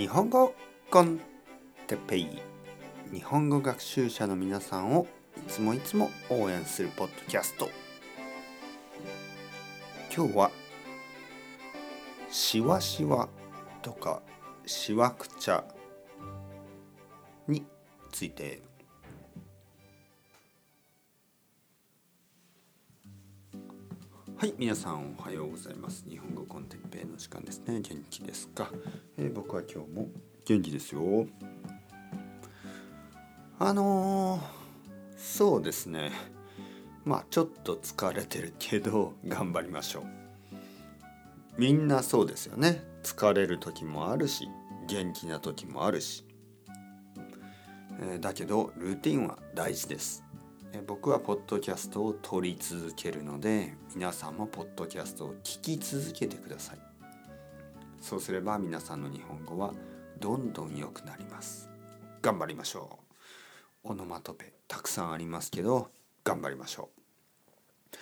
日本語コンテペイ。日本語学習者の皆さんをいつもいつも応援するポッドキャスト。今日はしわしわとかしわくちゃについてはい皆さんおはようございます。日本語コンテッペイの時間ですね。元気ですか、えー僕は今日も元気ですよ。あのーそうですね。まあちょっと疲れてるけど頑張りましょう。みんなそうですよね。疲れる時もあるし元気な時もあるし、えーだけどルーティンは大事です。僕はポッドキャストを撮り続けるので皆さんもポッドキャストを聞き続けてください。そうすれば皆さんの日本語はどんどん良くなります。頑張りましょう。オノマトペたくさんありますけど頑張りましょう。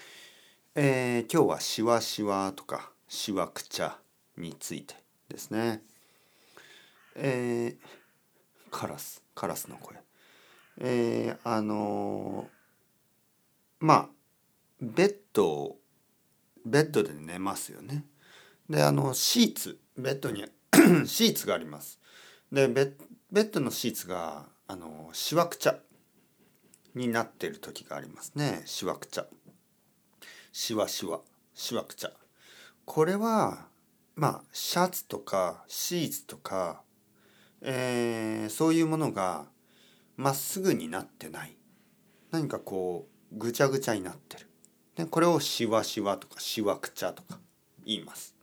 えー今日はしわしわとかしわくちゃについてですね。えーカラスカラスの声。えーあのーまあベッドをベッドで寝ますよね。であのシーツベッドに シーツがあります。でベッベッドのシーツがあのしわくちゃになっている時がありますね。しわくちゃ。しわしわしわくちゃ。これはまあシャツとかシーツとか、えーそういうものがまっすぐになってない。何かこうぐちゃぐちゃになってる。でこれをしわしわとかしわくちゃとか言います。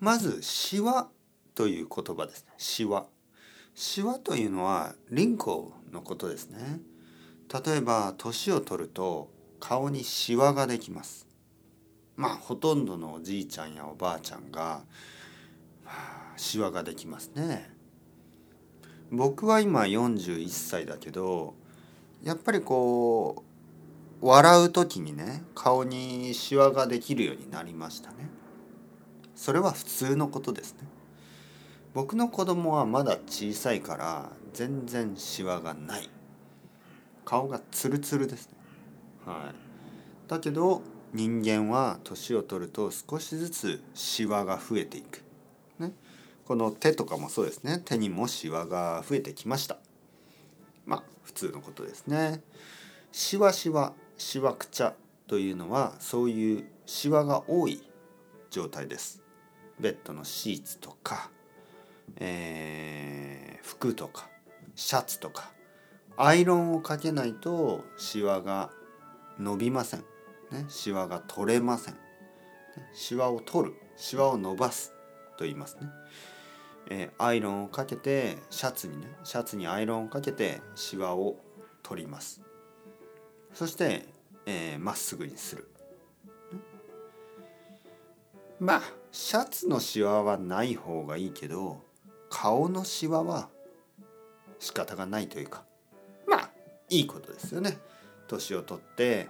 まずしわという言葉ですね。しわしわというのはリンコのことですね。例えば年を取ると顔にしわができます。まあほとんどのおじいちゃんやおばあちゃんがしわができますね。僕は今41歳だけどやっぱりこう笑う時にね顔にシワができるようになりましたね。それは普通のことですね。僕の子供はまだ小さいから全然シワがない。顔がツルツルですね。はい。だけど人間は年を取ると少しずつシワが増えていく。ね。この手とかもそうですね。手にもシワが増えてきました。まあ普通のことですね。しわしわしわくちゃというのはそういうシワが多い状態です。ベッドのシーツとか、えー服とかシャツとかアイロンをかけないとシワが伸びません、ね、シワが取れません。シワを取るシワを伸ばすと言いますね。えーアイロンをかけてシャツにねシャツにアイロンをかけてシワを取ります。そしてえーまっすぐにする。まあシャツのシワはない方がいいけど顔のシワは仕方がないというかまあいいことですよね。年を取って、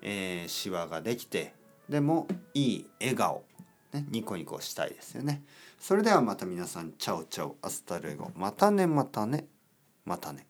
えーシワができてでもいい笑顔。ね、ニコニコしたいですよね。それではまた皆さん、 chao chao、hasta luego。またね、またね、またね。